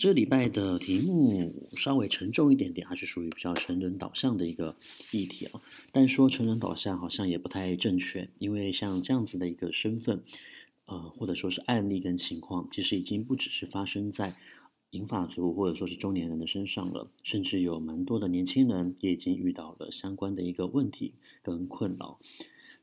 这礼拜的题目稍微沉重一点点，还是属于比较成人导向的一个议题啊。但说成人导向好像也不太正确，因为像这样子的一个身份，呃，或者说是案例跟情况，其实已经不只是发生在银发族或者说是中年人的身上了，甚至有蛮多的年轻人也已经遇到了相关的一个问题跟困扰。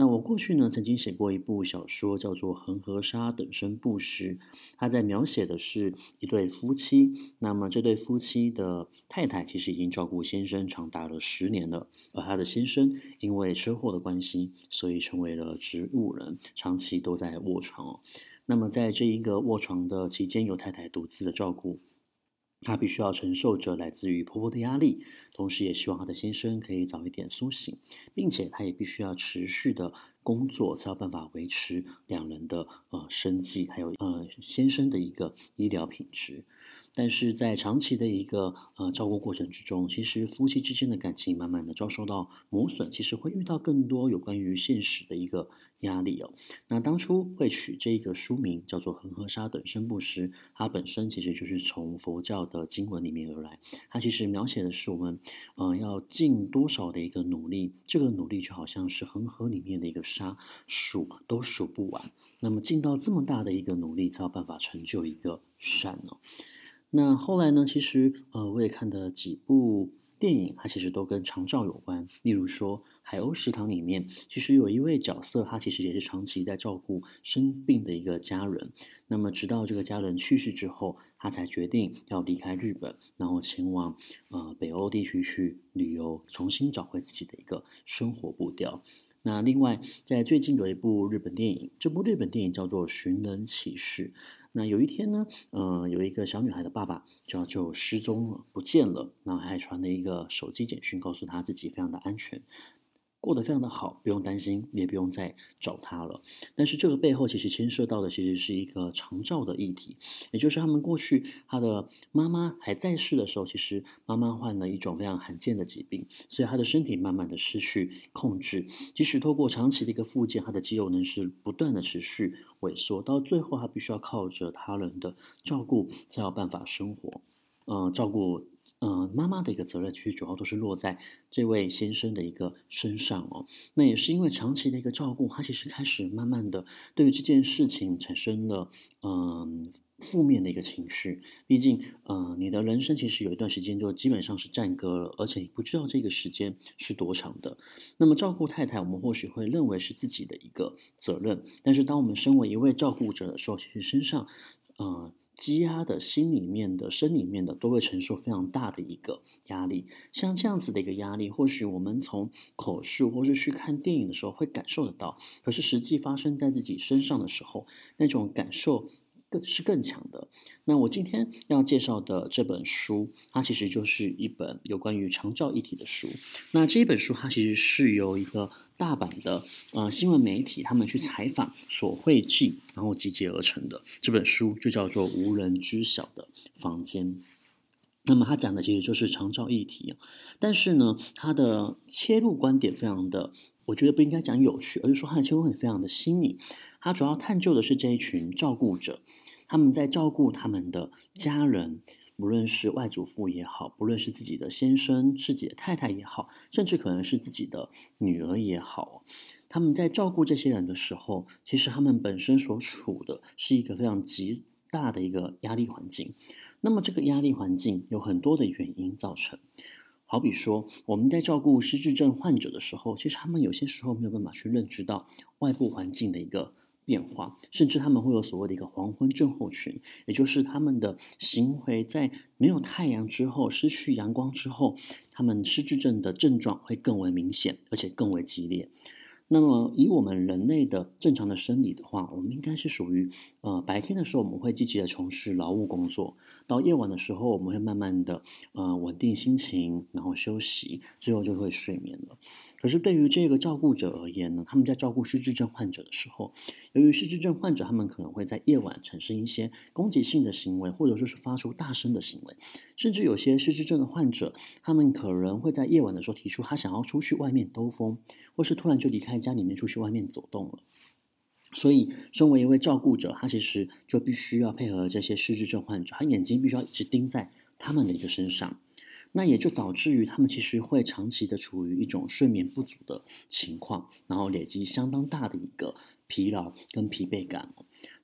那我过去呢，曾经写过一部小说，叫做《恒河沙等生不时》，他在描写的是一对夫妻。那么这对夫妻的太太其实已经照顾先生长达了十年了，而他的先生因为车祸的关系，所以成为了植物人，长期都在卧床哦。那么在这一个卧床的期间，由太太独自的照顾。她必须要承受着来自于婆婆的压力，同时也希望她的先生可以早一点苏醒，并且她也必须要持续的工作，才有办法维持两人的呃生计，还有呃先生的一个医疗品质。但是在长期的一个呃照顾过程之中，其实夫妻之间的感情慢慢的遭受到磨损，其实会遇到更多有关于现实的一个压力哦。那当初会取这个书名叫做《恒河沙等生不时》，它本身其实就是从佛教的经文里面而来。它其实描写的是我们呃要尽多少的一个努力，这个努力就好像是恒河里面的一个沙，数都数不完。那么尽到这么大的一个努力，才有办法成就一个善哦。那后来呢？其实，呃，我也看的几部电影，它其实都跟长照有关。例如说，《海鸥食堂》里面，其实有一位角色，他其实也是长期在照顾生病的一个家人。那么，直到这个家人去世之后，他才决定要离开日本，然后前往呃北欧地区去旅游，重新找回自己的一个生活步调。那另外，在最近有一部日本电影，这部日本电影叫做《寻人启事》。那有一天呢，呃，有一个小女孩的爸爸就就失踪了，不见了，然后还传了一个手机简讯，告诉她自己非常的安全。过得非常的好，不用担心，也不用再找他了。但是这个背后其实牵涉到的其实是一个长照的议题，也就是他们过去他的妈妈还在世的时候，其实妈妈患了一种非常罕见的疾病，所以他的身体慢慢的失去控制。即使透过长期的一个复健，他的肌肉能是不断的持续萎缩，到最后他必须要靠着他人的照顾才有办法生活，呃，照顾。呃，妈妈的一个责任其实主要都是落在这位先生的一个身上哦。那也是因为长期的一个照顾，他其实开始慢慢的对于这件事情产生了嗯、负面的一个情绪。毕竟，呃，你的人生其实有一段时间就基本上是暂搁了，而且你不知道这个时间是多长的。那么照顾太太，我们或许会认为是自己的一个责任，但是当我们身为一位照顾者的时候，其实身上，呃。积压的心里面的、身里面的，都会承受非常大的一个压力。像这样子的一个压力，或许我们从口述或是去看电影的时候会感受得到，可是实际发生在自己身上的时候，那种感受更是更强的。那我今天要介绍的这本书，它其实就是一本有关于长照议题的书。那这一本书，它其实是由一个。大阪的呃新闻媒体，他们去采访所汇聚，然后集结而成的这本书就叫做《无人知晓的房间》。那么他讲的其实就是长照议题，但是呢，他的切入观点非常的，我觉得不应该讲有趣，而是说他的切入观点非常的新颖。他主要探究的是这一群照顾者，他们在照顾他们的家人。不论是外祖父也好，不论是自己的先生、自己的太太也好，甚至可能是自己的女儿也好，他们在照顾这些人的时候，其实他们本身所处的是一个非常极大的一个压力环境。那么这个压力环境有很多的原因造成，好比说我们在照顾失智症患者的时候，其实他们有些时候没有办法去认知到外部环境的一个。变化，甚至他们会有所谓的一个黄昏症候群，也就是他们的行为在没有太阳之后，失去阳光之后，他们失智症的症状会更为明显，而且更为激烈。那么，以我们人类的正常的生理的话，我们应该是属于呃白天的时候，我们会积极的从事劳务工作；到夜晚的时候，我们会慢慢的呃稳定心情，然后休息，最后就会睡眠了。可是对于这个照顾者而言呢，他们在照顾失智症患者的时候，由于失智症患者他们可能会在夜晚产生一些攻击性的行为，或者说是发出大声的行为，甚至有些失智症的患者，他们可能会在夜晚的时候提出他想要出去外面兜风，或是突然就离开家里面出去外面走动了，所以身为一位照顾者，他其实就必须要配合这些失智症患者，他眼睛必须要一直盯在他们的一个身上，那也就导致于他们其实会长期的处于一种睡眠不足的情况，然后累积相当大的一个疲劳跟疲惫感。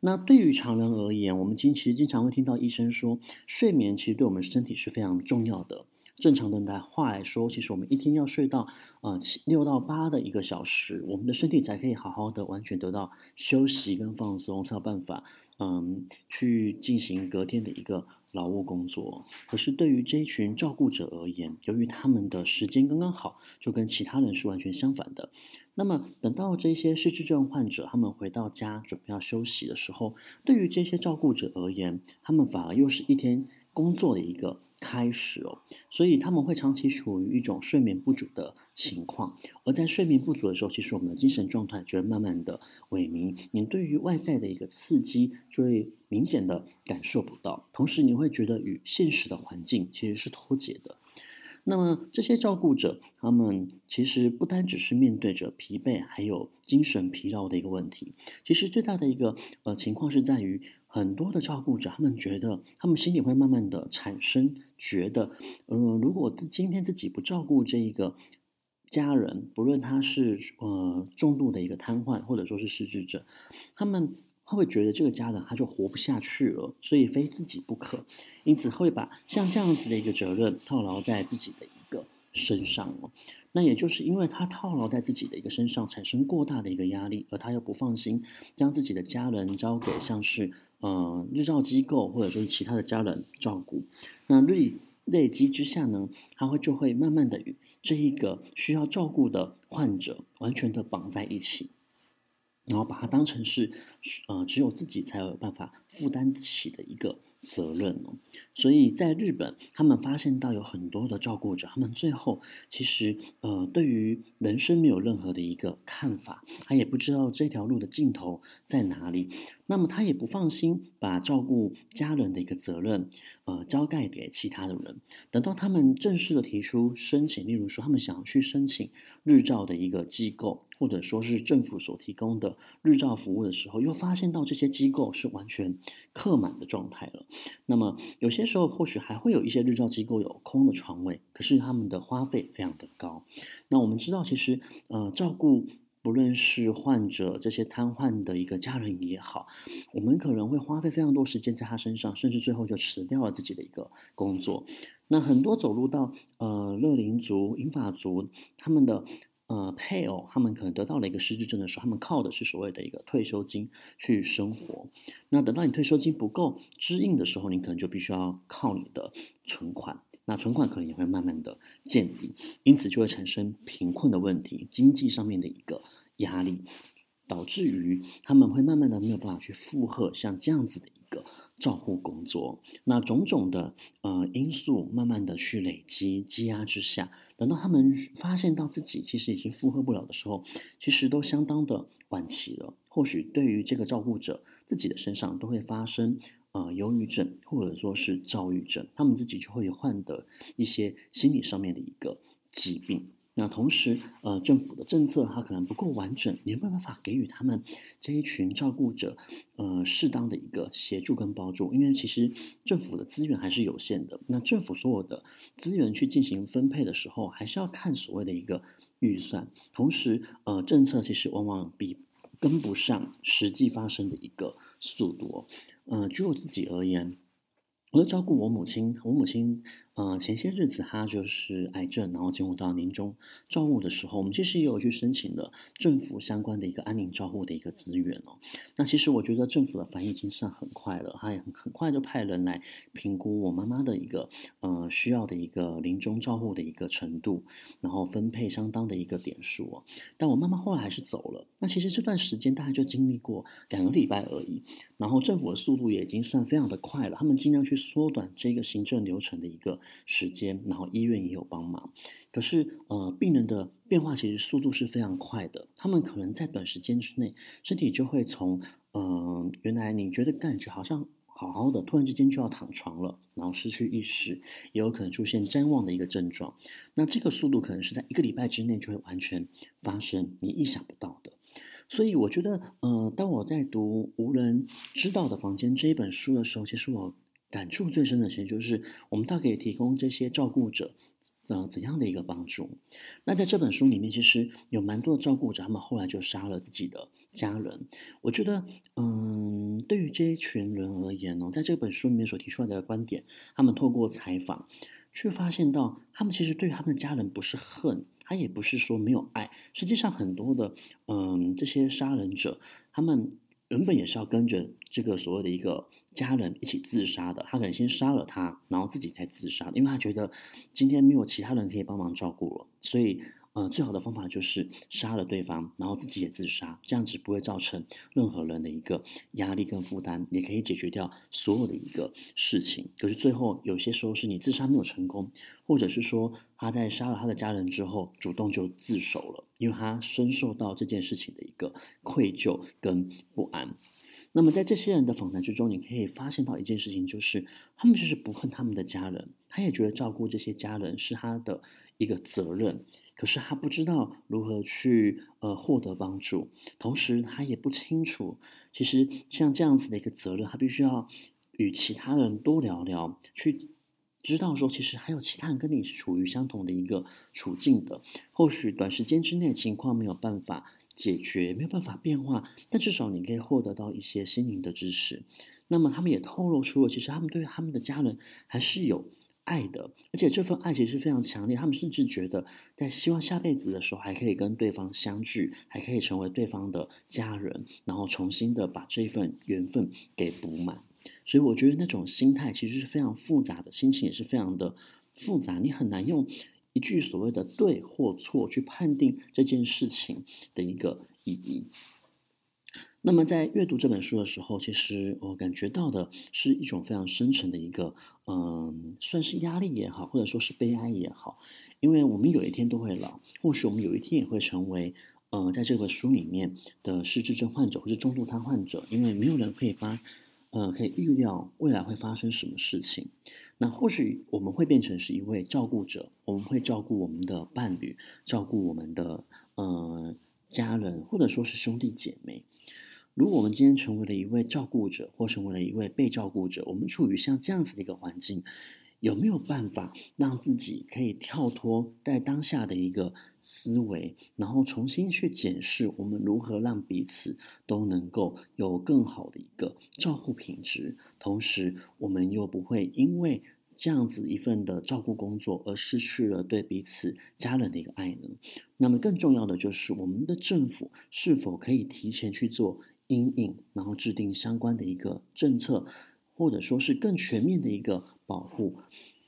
那对于常人而言，我们经其实经常会听到医生说，睡眠其实对我们身体是非常重要的。正常的话来说，其实我们一天要睡到呃七六到八的一个小时，我们的身体才可以好好的完全得到休息跟放松，才有办法嗯去进行隔天的一个劳务工作。可是对于这一群照顾者而言，由于他们的时间刚刚好，就跟其他人是完全相反的。那么等到这些失智症患者他们回到家准备要休息的时候，对于这些照顾者而言，他们反而又是一天工作的一个开始哦，所以他们会长期处于一种睡眠不足的情况，而在睡眠不足的时候，其实我们的精神状态就会慢慢的萎靡，你对于外在的一个刺激就会明显的感受不到，同时你会觉得与现实的环境其实是脱节的。那么这些照顾者，他们其实不单只是面对着疲惫，还有精神疲劳的一个问题。其实最大的一个呃情况是在于，很多的照顾者，他们觉得，他们心里会慢慢的产生觉得，呃，如果今天自己不照顾这一个家人，不论他是呃重度的一个瘫痪，或者说是失智者，他们。会觉得这个家人他就活不下去了，所以非自己不可，因此会把像这样子的一个责任套牢在自己的一个身上哦。那也就是因为他套牢在自己的一个身上，产生过大的一个压力，而他又不放心将自己的家人交给像是呃日照机构或者说是其他的家人照顾，那累累积之下呢，他会就会慢慢的与这一个需要照顾的患者完全的绑在一起。然后把它当成是，呃，只有自己才有办法负担起的一个责任哦。所以在日本，他们发现到有很多的照顾者，他们最后其实，呃，对于人生没有任何的一个看法，他也不知道这条路的尽头在哪里。那么他也不放心把照顾家人的一个责任，呃，交盖给其他的人。等到他们正式的提出申请，例如说他们想要去申请日照的一个机构，或者说是政府所提供的日照服务的时候，又发现到这些机构是完全客满的状态了。那么有些时候或许还会有一些日照机构有空的床位，可是他们的花费非常的高。那我们知道，其实呃，照顾。不论是患者这些瘫痪的一个家人也好，我们可能会花费非常多时间在他身上，甚至最后就辞掉了自己的一个工作。那很多走入到呃乐龄族、银法族，他们的呃配偶，他们可能得到了一个失智症的时候，他们靠的是所谓的一个退休金去生活。那等到你退休金不够支应的时候，你可能就必须要靠你的存款。那存款可能也会慢慢的见底，因此就会产生贫困的问题，经济上面的一个压力，导致于他们会慢慢的没有办法去负荷像这样子的一个照护工作。那种种的呃因素慢慢的去累积积压之下，等到他们发现到自己其实已经负荷不了的时候，其实都相当的晚期了。或许对于这个照顾者自己的身上都会发生。呃，忧郁症或者说是躁郁症，他们自己就会患得一些心理上面的一个疾病。那同时，呃，政府的政策它可能不够完整，也没有办法给予他们这一群照顾者，呃，适当的一个协助跟帮助。因为其实政府的资源还是有限的。那政府所有的资源去进行分配的时候，还是要看所谓的一个预算。同时，呃，政策其实往往比跟不上实际发生的一个速度。呃，就我自己而言，我在照顾我母亲，我母亲呃，前些日子他就是癌症，然后进入到临终照护的时候，我们其实也有去申请了政府相关的一个安宁照护的一个资源哦。那其实我觉得政府的反应已经算很快了，他也很很快就派人来评估我妈妈的一个呃需要的一个临终照护的一个程度，然后分配相当的一个点数哦。但我妈妈后来还是走了。那其实这段时间大概就经历过两个礼拜而已，然后政府的速度也已经算非常的快了，他们尽量去缩短这个行政流程的一个。时间，然后医院也有帮忙，可是呃，病人的变化其实速度是非常快的，他们可能在短时间之内，身体就会从呃原来你觉得感觉好像好好的，突然之间就要躺床了，然后失去意识，也有可能出现譫妄的一个症状。那这个速度可能是在一个礼拜之内就会完全发生，你意想不到的。所以我觉得，呃，当我在读《无人知道的房间》这一本书的时候，其实我。感触最深的其实就是，我们到底可以提供这些照顾者，呃，怎样的一个帮助？那在这本书里面，其实有蛮多的照顾者，他们后来就杀了自己的家人。我觉得，嗯，对于这一群人而言呢，在这本书里面所提出来的观点，他们透过采访，却发现到，他们其实对他们的家人不是恨，他也不是说没有爱。实际上，很多的，嗯，这些杀人者，他们。原本也是要跟着这个所谓的一个家人一起自杀的，他可能先杀了他，然后自己才自杀，因为他觉得今天没有其他人可以帮忙照顾了，所以。呃，最好的方法就是杀了对方，然后自己也自杀，这样子不会造成任何人的一个压力跟负担，也可以解决掉所有的一个事情。可是最后有些时候是你自杀没有成功，或者是说他在杀了他的家人之后，主动就自首了，因为他深受到这件事情的一个愧疚跟不安。那么在这些人的访谈之中，你可以发现到一件事情，就是他们就是不恨他们的家人，他也觉得照顾这些家人是他的一个责任。可是他不知道如何去呃获得帮助，同时他也不清楚，其实像这样子的一个责任，他必须要与其他人多聊聊，去知道说，其实还有其他人跟你是处于相同的一个处境的。或许短时间之内情况没有办法解决，没有办法变化，但至少你可以获得到一些心灵的支持。那么他们也透露出了，其实他们对他们的家人还是有。爱的，而且这份爱其实是非常强烈。他们甚至觉得，在希望下辈子的时候，还可以跟对方相聚，还可以成为对方的家人，然后重新的把这份缘分给补满。所以，我觉得那种心态其实是非常复杂的，心情也是非常的复杂。你很难用一句所谓的对或错去判定这件事情的一个意义。那么在阅读这本书的时候，其实我感觉到的是一种非常深沉的一个，嗯，算是压力也好，或者说是悲哀也好，因为我们有一天都会老，或许我们有一天也会成为，呃，在这本书里面的失智症患者或者中度瘫患者，因为没有人可以发，呃，可以预料未来会发生什么事情。那或许我们会变成是一位照顾者，我们会照顾我们的伴侣，照顾我们的呃家人，或者说是兄弟姐妹。如果我们今天成为了一位照顾者，或成为了一位被照顾者，我们处于像这样子的一个环境，有没有办法让自己可以跳脱在当下的一个思维，然后重新去检视我们如何让彼此都能够有更好的一个照顾品质，同时我们又不会因为这样子一份的照顾工作而失去了对彼此家人的一个爱呢？那么更重要的就是我们的政府是否可以提前去做？阴影，然后制定相关的一个政策，或者说是更全面的一个保护。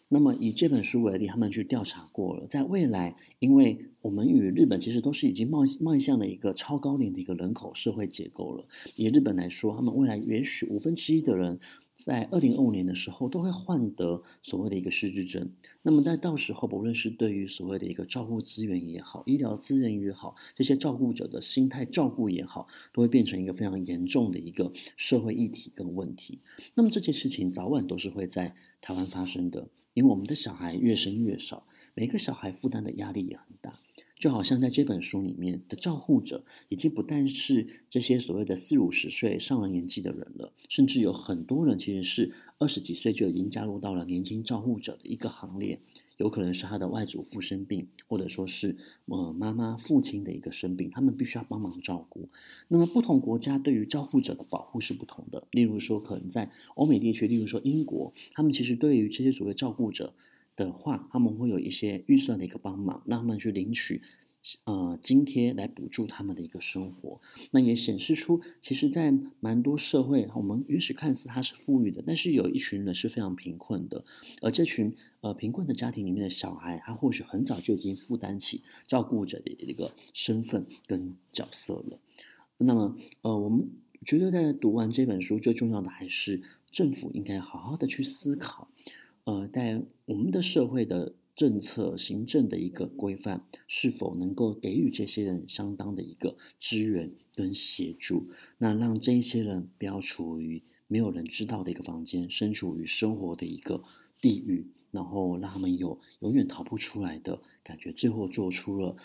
那么以这本书为例，他们去调查过了，在未来，因为我们与日本其实都是已经迈迈向了一个超高龄的一个人口社会结构了。以日本来说，他们未来也许五分之一的人。在二零二五年的时候，都会患得所谓的一个失智症。那么在到时候，不论是对于所谓的一个照顾资源也好，医疗资源也好，这些照顾者的心态照顾也好，都会变成一个非常严重的一个社会议题跟问题。那么这件事情早晚都是会在台湾发生的，因为我们的小孩越生越少，每个小孩负担的压力也很大。就好像在这本书里面的照护者，已经不但是这些所谓的四五十岁上了年纪的人了，甚至有很多人其实是二十几岁就已经加入到了年轻照护者的一个行列。有可能是他的外祖父生病，或者说是呃妈妈、父亲的一个生病，他们必须要帮忙照顾。那么不同国家对于照护者的保护是不同的。例如说，可能在欧美地区，例如说英国，他们其实对于这些所谓照顾者。的话，他们会有一些预算的一个帮忙，让他们去领取。呃，津贴来补助他们的一个生活，那也显示出，其实，在蛮多社会，我们也许看似他是富裕的，但是有一群人是非常贫困的，而这群呃贫困的家庭里面的小孩，他或许很早就已经负担起照顾者的一个身份跟角色了。那么，呃，我们觉得在读完这本书，最重要的还是政府应该好好的去思考，呃，但我们的社会的。政策行政的一个规范，是否能够给予这些人相当的一个支援跟协助？那让这些人不要处于没有人知道的一个房间，身处于生活的一个地狱，然后让他们有永远逃不出来的感觉，最后做出了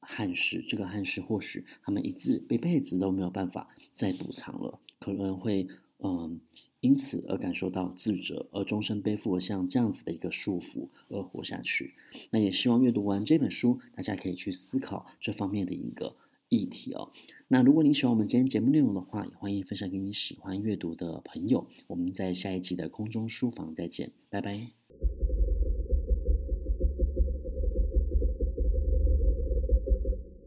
憾事。这个憾事或许他们一次一辈子都没有办法再补偿了，可能会嗯。因此而感受到自责，而终身背负像这样子的一个束缚而活下去。那也希望阅读完这本书，大家可以去思考这方面的一个议题哦。那如果你喜欢我们今天节目内容的话，也欢迎分享给你喜欢阅读的朋友。我们在下一集的空中书房再见，拜拜。